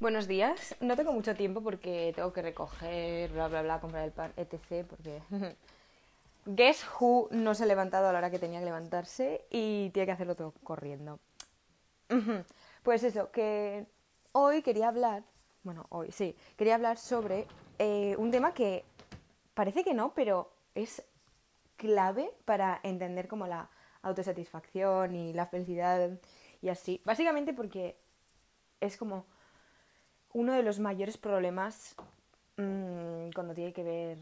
Buenos días. No tengo mucho tiempo porque tengo que recoger, bla, bla, bla, comprar el pan, etc. Porque Guess Who no se ha levantado a la hora que tenía que levantarse y tiene que hacerlo todo corriendo. Pues eso, que hoy quería hablar, bueno, hoy sí, quería hablar sobre eh, un tema que parece que no, pero es clave para entender como la autosatisfacción y la felicidad y así. Básicamente porque es como uno de los mayores problemas mmm, cuando tiene que ver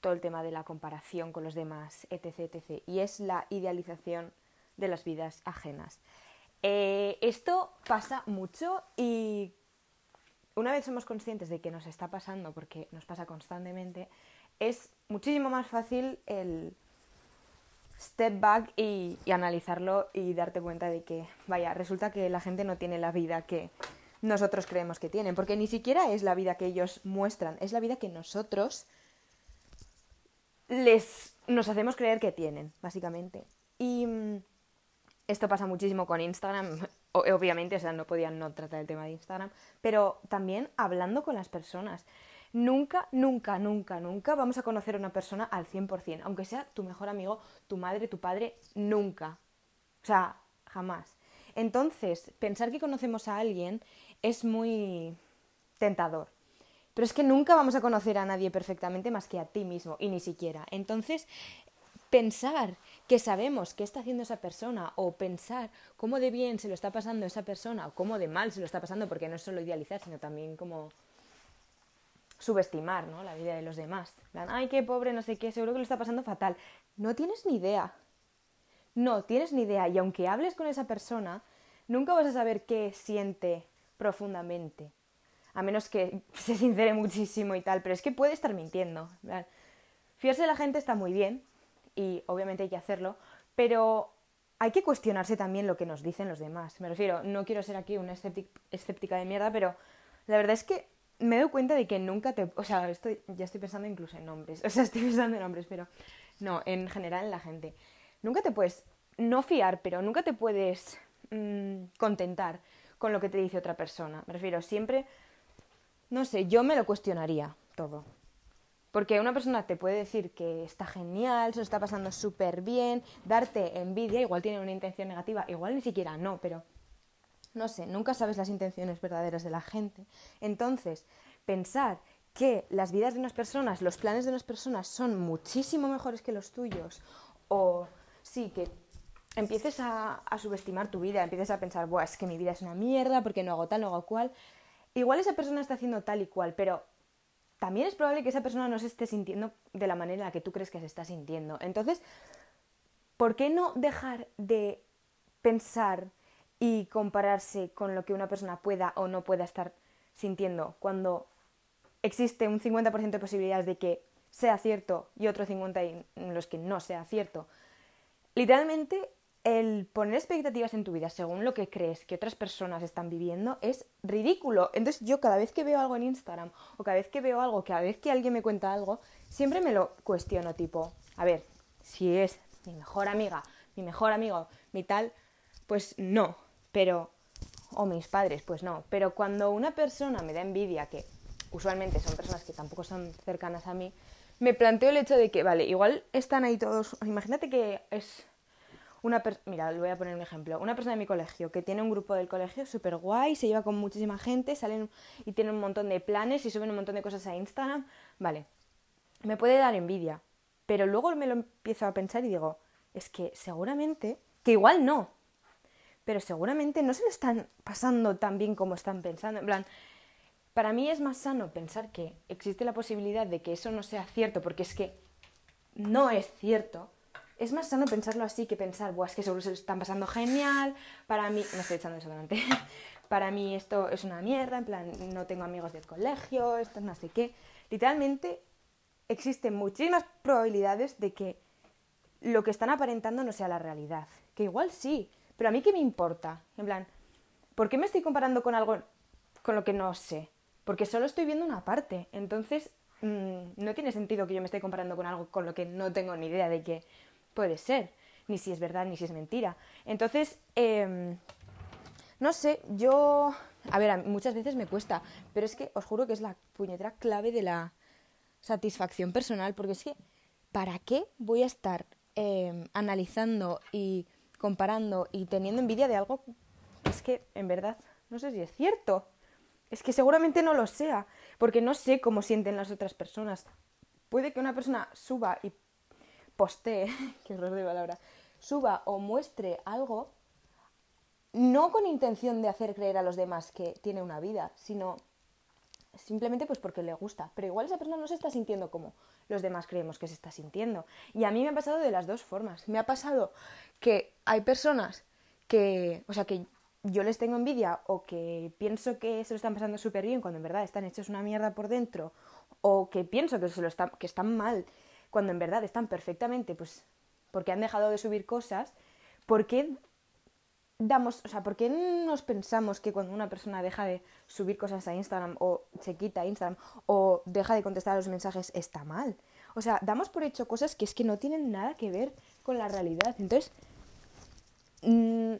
todo el tema de la comparación con los demás, etc., etc., y es la idealización de las vidas ajenas. Eh, esto pasa mucho y una vez somos conscientes de que nos está pasando, porque nos pasa constantemente, es muchísimo más fácil el step back y, analizarlo y darte cuenta de que, vaya, resulta que la gente no tiene la vida que nosotros creemos que tienen, porque ni siquiera es la vida que ellos muestran, es la vida que nosotros les nos hacemos creer que tienen, básicamente. Y mm, esto pasa muchísimo con Instagram, obviamente, o sea, no podían no tratar el tema de Instagram, pero también hablando con las personas. Nunca, nunca, nunca, nunca vamos a conocer a una persona al 100%, aunque sea tu mejor amigo, tu madre, tu padre, nunca. O sea, jamás. Entonces, pensar que conocemos a alguien es muy tentador. Pero es que nunca vamos a conocer a nadie perfectamente más que a ti mismo, y ni siquiera. Entonces, pensar que sabemos qué está haciendo esa persona, o pensar cómo de bien se lo está pasando esa persona, o cómo de mal se lo está pasando, porque no es solo idealizar, sino también como subestimar ¿no? la vida de los demás. Ay, qué pobre, no sé qué, seguro que lo está pasando fatal. No tienes ni idea. No tienes ni idea. Y aunque hables con esa persona, nunca vas a saber qué siente profundamente a menos que se sincere muchísimo y tal, pero es que puede estar mintiendo. Fiarse de la gente está muy bien y obviamente hay que hacerlo, pero hay que cuestionarse también lo que nos dicen los demás. Me refiero, no quiero ser aquí una escéptica de mierda, pero la verdad es que me doy cuenta de que nunca te... O sea, estoy, ya estoy pensando incluso en nombres. O sea, estoy pensando en nombres, pero no, en general en la gente. Nunca te puedes no fiar, pero nunca te puedes mmm, contentar con lo que te dice otra persona. Me refiero, siempre no sé, yo me lo cuestionaría todo. Porque una persona te puede decir que está genial, se lo está pasando súper bien, darte envidia, igual tiene una intención negativa, igual ni siquiera no, pero no sé, nunca sabes las intenciones verdaderas de la gente. Entonces, pensar que las vidas de unas personas, los planes de unas personas son muchísimo mejores que los tuyos, o sí, que empieces a, subestimar tu vida, empieces a pensar, Buah, es que mi vida es una mierda porque no hago tal, no hago cual, igual esa persona está haciendo tal y cual, pero también es probable que esa persona no se esté sintiendo de la manera en la que tú crees que se está sintiendo. Entonces, ¿por qué no dejar de pensar y compararse con lo que una persona pueda o no pueda estar sintiendo cuando existe un 50% de posibilidades de que sea cierto y otro 50% en los que no sea cierto? Literalmente el poner expectativas en tu vida según lo que crees que otras personas están viviendo es ridículo. Entonces yo cada vez que veo algo en Instagram o cada vez que veo algo, cada vez que alguien me cuenta algo, siempre me lo cuestiono tipo, a ver, si es mi mejor amiga, mi mejor amigo, mi tal, pues no, pero... o mis padres, pues no. Pero cuando una persona me da envidia, que usualmente son personas que tampoco son cercanas a mí, me planteo el hecho de que, vale, igual están ahí todos, imagínate que es una mira, le voy a poner un ejemplo, una persona de mi colegio que tiene un grupo del colegio súper guay, se lleva con muchísima gente, salen y tienen un montón de planes y suben un montón de cosas a Instagram, vale, me puede dar envidia, pero luego me lo empiezo a pensar y digo, es que seguramente, que igual no, pero seguramente no se le están pasando tan bien como están pensando, en plan, para mí es más sano pensar que existe la posibilidad de que eso no sea cierto, porque es que no es cierto, es más sano pensarlo así que pensar, Buah, es que seguro se lo están pasando genial, para mí, no estoy echando eso delante, para mí esto es una mierda, en plan, no tengo amigos del colegio, esto no sé qué. Literalmente existen muchísimas probabilidades de que lo que están aparentando no sea la realidad. Que igual sí, pero a mí qué me importa. En plan, ¿por qué me estoy comparando con algo con lo que no sé? Porque solo estoy viendo una parte. Entonces, mmm, no tiene sentido que yo me esté comparando con algo con lo que no tengo ni idea de que puede ser, ni si es verdad ni si es mentira. Entonces, em, no sé, yo A ver, muchas veces me cuesta, pero es que os juro que es la puñetera clave de la satisfacción personal, porque es que, ¿para qué voy a estar em, analizando y comparando y teniendo envidia de algo? Es que, en verdad, no sé si es cierto. Es que seguramente no lo sea, porque no sé cómo sienten las otras personas. Puede que una persona suba y postee, que error de palabra, suba o muestre algo, no con intención de hacer creer a los demás que tiene una vida, sino simplemente pues porque le gusta. Pero igual esa persona no se está sintiendo como los demás creemos que se está sintiendo. Y a mí me ha pasado de las dos formas. Me ha pasado que hay personas que, o sea, que yo les tengo envidia o que pienso que se lo están pasando súper bien cuando en verdad están hechos una mierda por dentro o que pienso que, se lo están, que están mal cuando en verdad están perfectamente, pues porque han dejado de subir cosas, ¿por qué damos, o sea, por qué nos pensamos que cuando una persona deja de subir cosas a Instagram o se quita Instagram o deja de contestar a los mensajes está mal? O sea, damos por hecho cosas que es que no tienen nada que ver con la realidad. Entonces, mmm,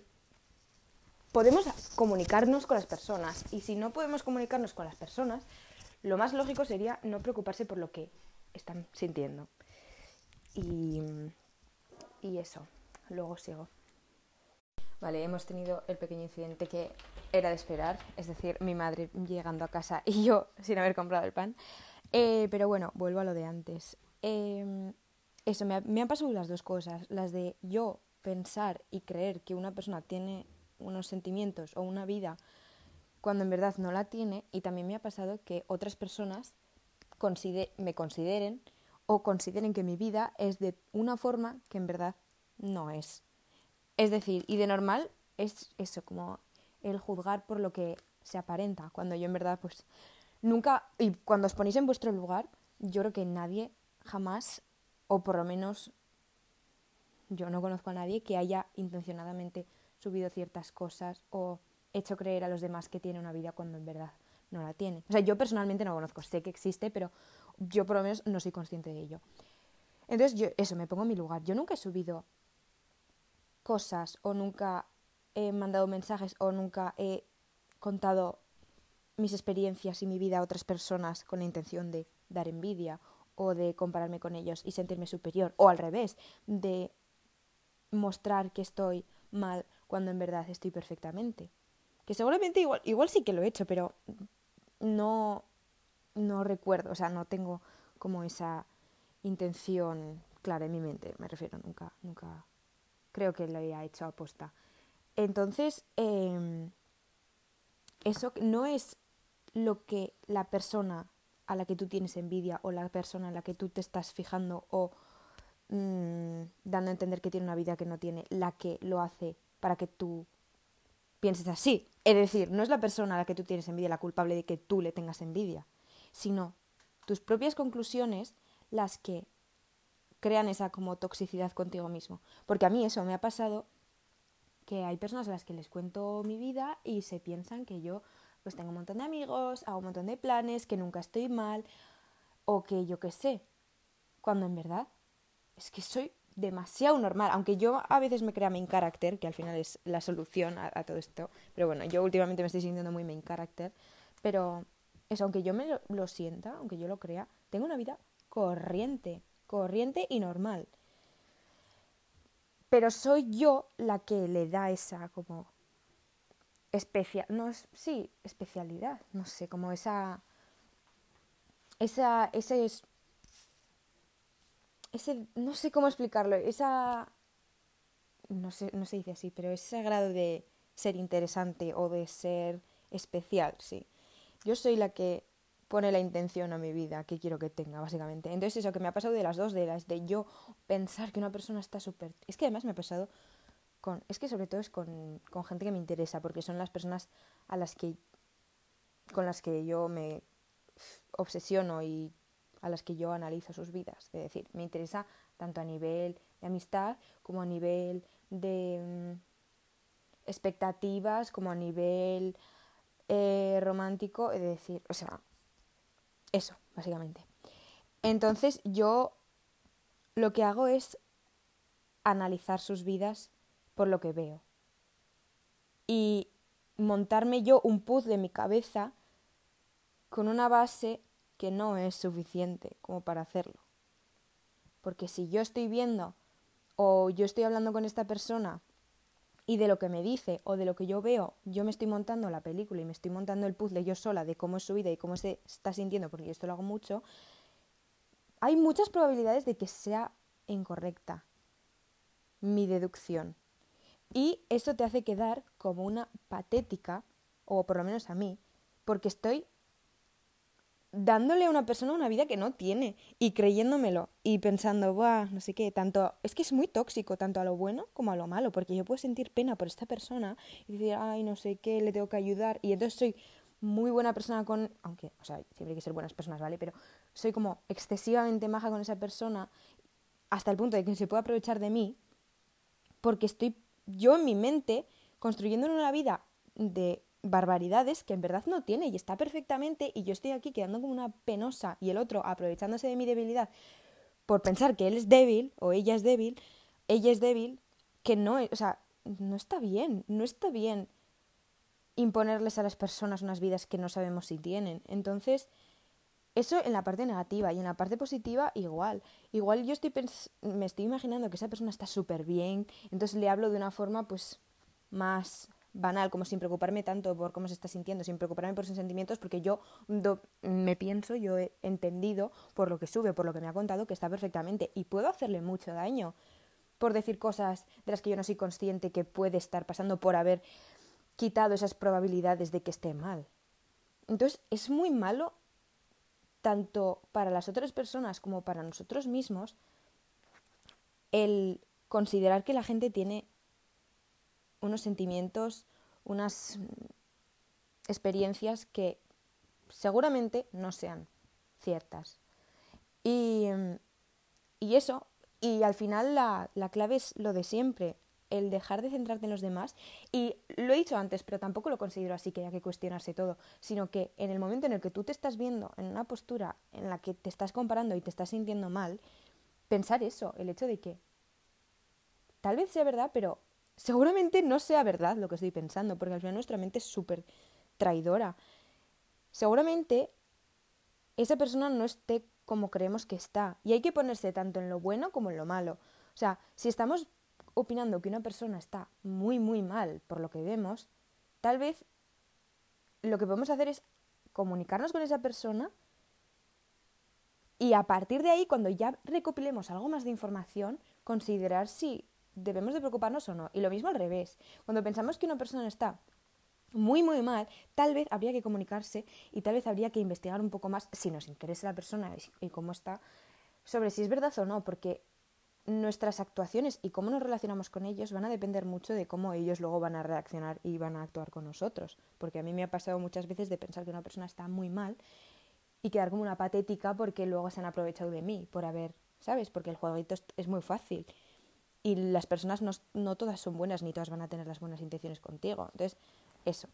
podemos comunicarnos con las personas y si no podemos comunicarnos con las personas, lo más lógico sería no preocuparse por lo que están sintiendo. Y, eso, luego sigo. Vale, hemos tenido el pequeño incidente que era de esperar, es decir, mi madre llegando a casa y yo sin haber comprado el pan. Eh, pero bueno, vuelvo a lo de antes. Em, eso, me, me han pasado las dos cosas, las de yo pensar y creer que una persona tiene unos sentimientos o una vida cuando en verdad no la tiene y también me ha pasado que otras personas me consideren o consideren que mi vida es de una forma que en verdad no es. Es decir, y de normal es eso, como el juzgar por lo que se aparenta, cuando yo en verdad pues nunca, y cuando os ponéis en vuestro lugar, yo creo que nadie jamás, o por lo menos yo no conozco a nadie que haya intencionadamente subido ciertas cosas o hecho creer a los demás que tiene una vida cuando en verdad no la tiene. O sea, yo personalmente no conozco, sé que existe, pero yo por lo menos no soy consciente de ello. Entonces, yo, eso, me pongo en mi lugar. Yo nunca he subido cosas o nunca he mandado mensajes o nunca he contado mis experiencias y mi vida a otras personas con la intención de dar envidia o de compararme con ellos y sentirme superior o al revés, de mostrar que estoy mal cuando en verdad estoy perfectamente. Que seguramente igual, igual sí que lo he hecho, pero no, no recuerdo, o sea, no tengo como esa intención clara en mi mente, me refiero, nunca, nunca creo que lo haya hecho aposta. Entonces, eh, eso no es lo que la persona a la que tú tienes envidia o la persona a la que tú te estás fijando o mmm, dando a entender que tiene una vida que no tiene, la que lo hace para que tú pienses así. Es decir, no es la persona a la que tú tienes envidia la culpable de que tú le tengas envidia, sino tus propias conclusiones las que crean esa como toxicidad contigo mismo. Porque a mí eso me ha pasado que hay personas a las que les cuento mi vida y se piensan que yo pues tengo un montón de amigos, hago un montón de planes, que nunca estoy mal o que yo qué sé. Cuando en verdad es que soy demasiado normal, aunque yo a veces me crea main character, que al final es la solución a, todo esto, pero bueno, yo últimamente me estoy sintiendo muy main character, pero eso, aunque yo me lo, sienta, aunque yo lo crea, tengo una vida corriente, corriente y normal. Pero soy yo la que le da esa como especial, no es, sí, especialidad, no sé, como esa, esa, ese es ese, no sé cómo explicarlo, esa, no sé, no se dice así, pero ese grado de ser interesante o de ser especial, sí. Yo soy la que pone la intención a mi vida que quiero que tenga, básicamente. Entonces eso que me ha pasado de las dos, de las de yo pensar que una persona está súper... Es que además me ha pasado con... Es que sobre todo es con, con gente que me interesa, porque son las personas a las que... con las que yo me obsesiono y a las que yo analizo sus vidas. Es decir, me interesa tanto a nivel de amistad como a nivel de mm, expectativas, como a nivel eh, romántico, es decir, o sea, eso, básicamente. Entonces yo lo que hago es analizar sus vidas por lo que veo. Y montarme yo un puzzle de mi cabeza con una base que no es suficiente como para hacerlo. Porque si yo estoy viendo o yo estoy hablando con esta persona y de lo que me dice o de lo que yo veo, yo me estoy montando la película y me estoy montando el puzzle yo sola de cómo es su vida y cómo se está sintiendo, porque esto lo hago mucho, hay muchas probabilidades de que sea incorrecta mi deducción. Y eso te hace quedar como una patética, o por lo menos a mí, porque estoy dándole a una persona una vida que no tiene y creyéndomelo y pensando, Buah, no sé qué, tanto, es que es muy tóxico tanto a lo bueno como a lo malo, porque yo puedo sentir pena por esta persona y decir, ay, no sé qué, le tengo que ayudar y entonces soy muy buena persona con, aunque, o sea, siempre hay que ser buenas personas, ¿vale? Pero soy como excesivamente maja con esa persona hasta el punto de que se puede aprovechar de mí porque estoy yo en mi mente construyendo una vida de barbaridades que en verdad no tiene y está perfectamente y yo estoy aquí quedando como una penosa y el otro aprovechándose de mi debilidad por pensar que él es débil o ella es débil, ella es débil, que no, o sea, no está bien, no está bien imponerles a las personas unas vidas que no sabemos si tienen. Entonces, eso en la parte negativa y en la parte positiva igual. Igual yo estoy me estoy imaginando que esa persona está súper bien, entonces le hablo de una forma pues más banal, como sin preocuparme tanto por cómo se está sintiendo, sin preocuparme por sus sentimientos, porque yo me pienso, yo he entendido por lo que sube, por lo que me ha contado, que está perfectamente y puedo hacerle mucho daño por decir cosas de las que yo no soy consciente que puede estar pasando por haber quitado esas probabilidades de que esté mal. Entonces es muy malo tanto para las otras personas como para nosotros mismos el considerar que la gente tiene unos sentimientos, unas experiencias que seguramente no sean ciertas. Y, y eso, y al final la, la clave es lo de siempre, el dejar de centrarte en los demás. Y lo he dicho antes, pero tampoco lo considero así que haya que cuestionarse todo, sino que en el momento en el que tú te estás viendo en una postura en la que te estás comparando y te estás sintiendo mal, pensar eso, el hecho de que tal vez sea verdad, pero seguramente no sea verdad lo que estoy pensando, porque al final nuestra mente es súper traidora. Seguramente esa persona no esté como creemos que está. Y hay que ponerse tanto en lo bueno como en lo malo. O sea, si estamos opinando que una persona está muy, muy mal por lo que vemos, tal vez lo que podemos hacer es comunicarnos con esa persona y a partir de ahí, cuando ya recopilemos algo más de información, considerar si debemos de preocuparnos o no. Y lo mismo al revés. Cuando pensamos que una persona está muy, muy mal, tal vez habría que comunicarse y tal vez habría que investigar un poco más si nos interesa la persona y cómo está, sobre si es verdad o no, porque nuestras actuaciones y cómo nos relacionamos con ellos van a depender mucho de cómo ellos luego van a reaccionar y van a actuar con nosotros. Porque a mí me ha pasado muchas veces de pensar que una persona está muy mal y quedar como una patética porque luego se han aprovechado de mí por haber, ¿sabes? Porque el jueguito es muy fácil y las personas no, no todas son buenas ni todas van a tener las buenas intenciones contigo. Entonces, eso.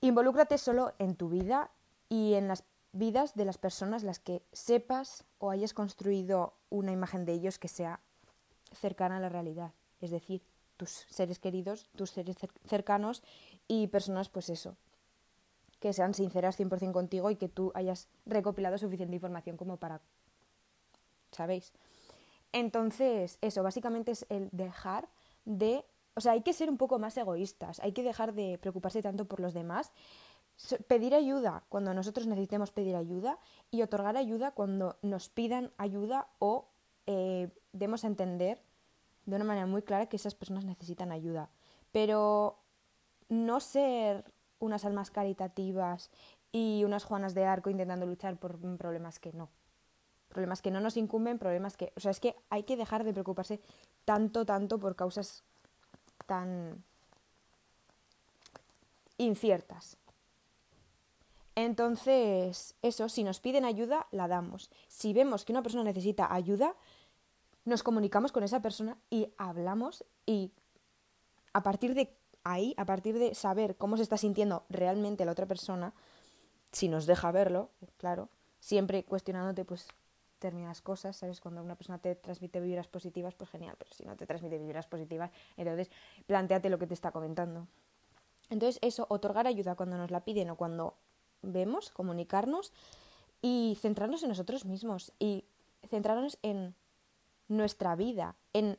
Involúcrate solo en tu vida y en las vidas de las personas las que sepas o hayas construido una imagen de ellos que sea cercana a la realidad. Es decir, tus seres queridos, tus seres cercanos y personas, pues eso, que sean sinceras 100% contigo y que tú hayas recopilado suficiente información como para, ¿sabéis? Entonces, eso, básicamente es el dejar de... O sea, hay que ser un poco más egoístas, hay que dejar de preocuparse tanto por los demás, pedir ayuda cuando nosotros necesitemos pedir ayuda y otorgar ayuda cuando nos pidan ayuda o eh, demos a entender de una manera muy clara que esas personas necesitan ayuda. Pero no ser unas almas caritativas y unas Juanas de Arco intentando luchar por problemas que no problemas que no nos incumben, problemas que... O sea, es que hay que dejar de preocuparse tanto, tanto por causas tan inciertas. Entonces, eso, si nos piden ayuda, la damos. Si vemos que una persona necesita ayuda, nos comunicamos con esa persona y hablamos y a partir de ahí, a partir de saber cómo se está sintiendo realmente la otra persona, si nos deja verlo, claro, siempre cuestionándote pues determinadas cosas, ¿sabes? Cuando una persona te transmite vibras positivas, pues genial, pero si no te transmite vibras positivas, entonces planteate lo que te está comentando. Entonces eso, otorgar ayuda cuando nos la piden o cuando vemos, comunicarnos y centrarnos en nosotros mismos y centrarnos en nuestra vida, en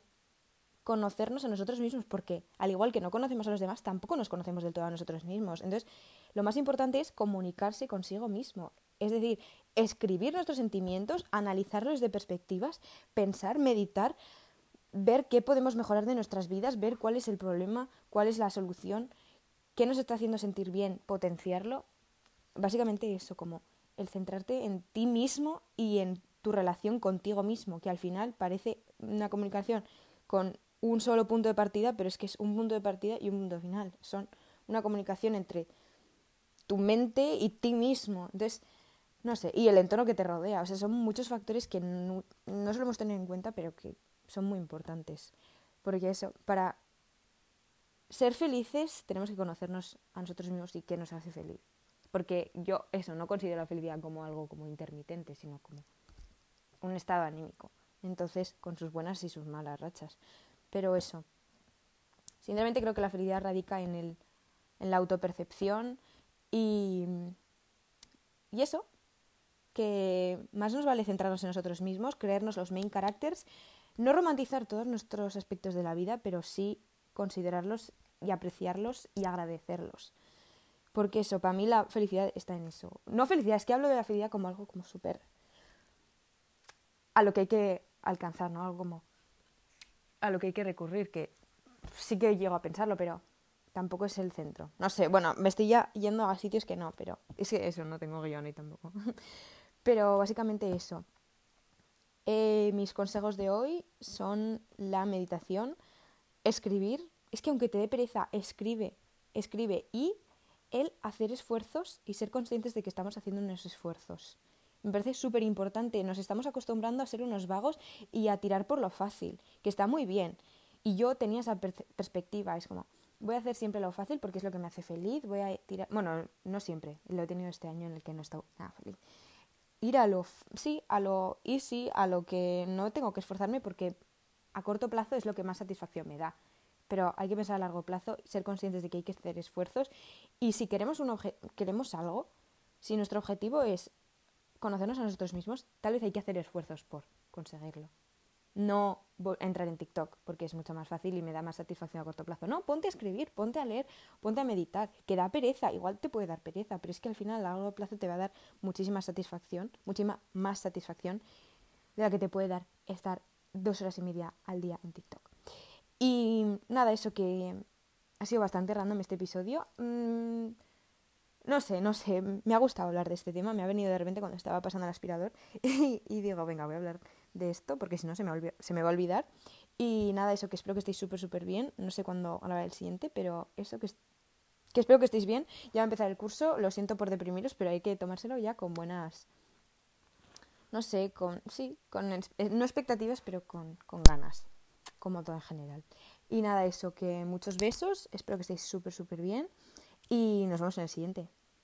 conocernos a nosotros mismos, porque al igual que no conocemos a los demás, tampoco nos conocemos del todo a nosotros mismos. Entonces, lo más importante es comunicarse consigo mismo. Es decir, escribir nuestros sentimientos, analizarlos de perspectivas, pensar, meditar, ver qué podemos mejorar de nuestras vidas, ver cuál es el problema, cuál es la solución, qué nos está haciendo sentir bien, potenciarlo. Básicamente eso, como el centrarte en ti mismo y en tu relación contigo mismo, que al final parece una comunicación con un solo punto de partida, pero es que es un punto de partida y un punto final. Son una comunicación entre tu mente y ti mismo. Entonces, no sé, y el entorno que te rodea. O sea, son muchos factores que no, no solemos tener en cuenta, pero que son muy importantes. Porque eso, para ser felices tenemos que conocernos a nosotros mismos y qué nos hace feliz. Porque yo eso, no considero la felicidad como algo como intermitente, sino como un estado anímico. Entonces, con sus buenas y sus malas rachas. Pero eso, sinceramente creo que la felicidad radica en, el, en la autopercepción y, y eso, que más nos vale centrarnos en nosotros mismos, creernos los main characters, no romantizar todos nuestros aspectos de la vida, pero sí considerarlos y apreciarlos y agradecerlos. Porque eso, para mí la felicidad está en eso. No felicidad, es que hablo de la felicidad como algo como súper... a lo que hay que alcanzar, ¿no? Algo como... a lo que hay que recurrir, que sí que llego a pensarlo, pero tampoco es el centro. No sé, bueno, me estoy ya yendo a sitios que no, pero es que eso, no tengo guion ahí tampoco. pero básicamente eso. Eh, mis consejos de hoy son la meditación, escribir. Es que aunque te dé pereza, escribe, escribe y el hacer esfuerzos y ser conscientes de que estamos haciendo unos esfuerzos. Me parece súper importante. Nos estamos acostumbrando a ser unos vagos y a tirar por lo fácil, que está muy bien. Y yo tenía esa perspectiva. Es como, voy a hacer siempre lo fácil porque es lo que me hace feliz. Voy a tirar. Bueno, no siempre. Lo he tenido este año en el que no he estado nada feliz ir a lo, sí, a lo easy, a lo que no tengo que esforzarme porque a corto plazo es lo que más satisfacción me da. Pero hay que pensar a largo plazo, ser conscientes de que hay que hacer esfuerzos y si queremos, un queremos algo, si nuestro objetivo es conocernos a nosotros mismos, tal vez hay que hacer esfuerzos por conseguirlo no entrar en TikTok porque es mucho más fácil y me da más satisfacción a corto plazo. No, ponte a escribir, ponte a leer, ponte a meditar, que da pereza, igual te puede dar pereza, pero es que al final a largo plazo te va a dar muchísima satisfacción, muchísima más satisfacción de la que te puede dar estar dos horas y media al día en TikTok. Y nada, eso que ha sido bastante random este episodio. Mm, no sé, no sé, me ha gustado hablar de este tema, me ha venido de repente cuando estaba pasando el aspirador y, y digo, venga, voy a hablar de esto, porque si no se me, se me va a olvidar. Y nada, eso, que espero que estéis súper, súper bien. No sé cuándo grabaré el siguiente, pero eso, que, espero que estéis bien. Ya va a empezar el curso, lo siento por deprimiros, pero hay que tomárselo ya con buenas... No sé, con... Sí, con... Eh, no expectativas, pero con, con ganas, como todo en general. Y nada, eso, que muchos besos, espero que estéis súper, súper bien. Y nos vemos en el siguiente.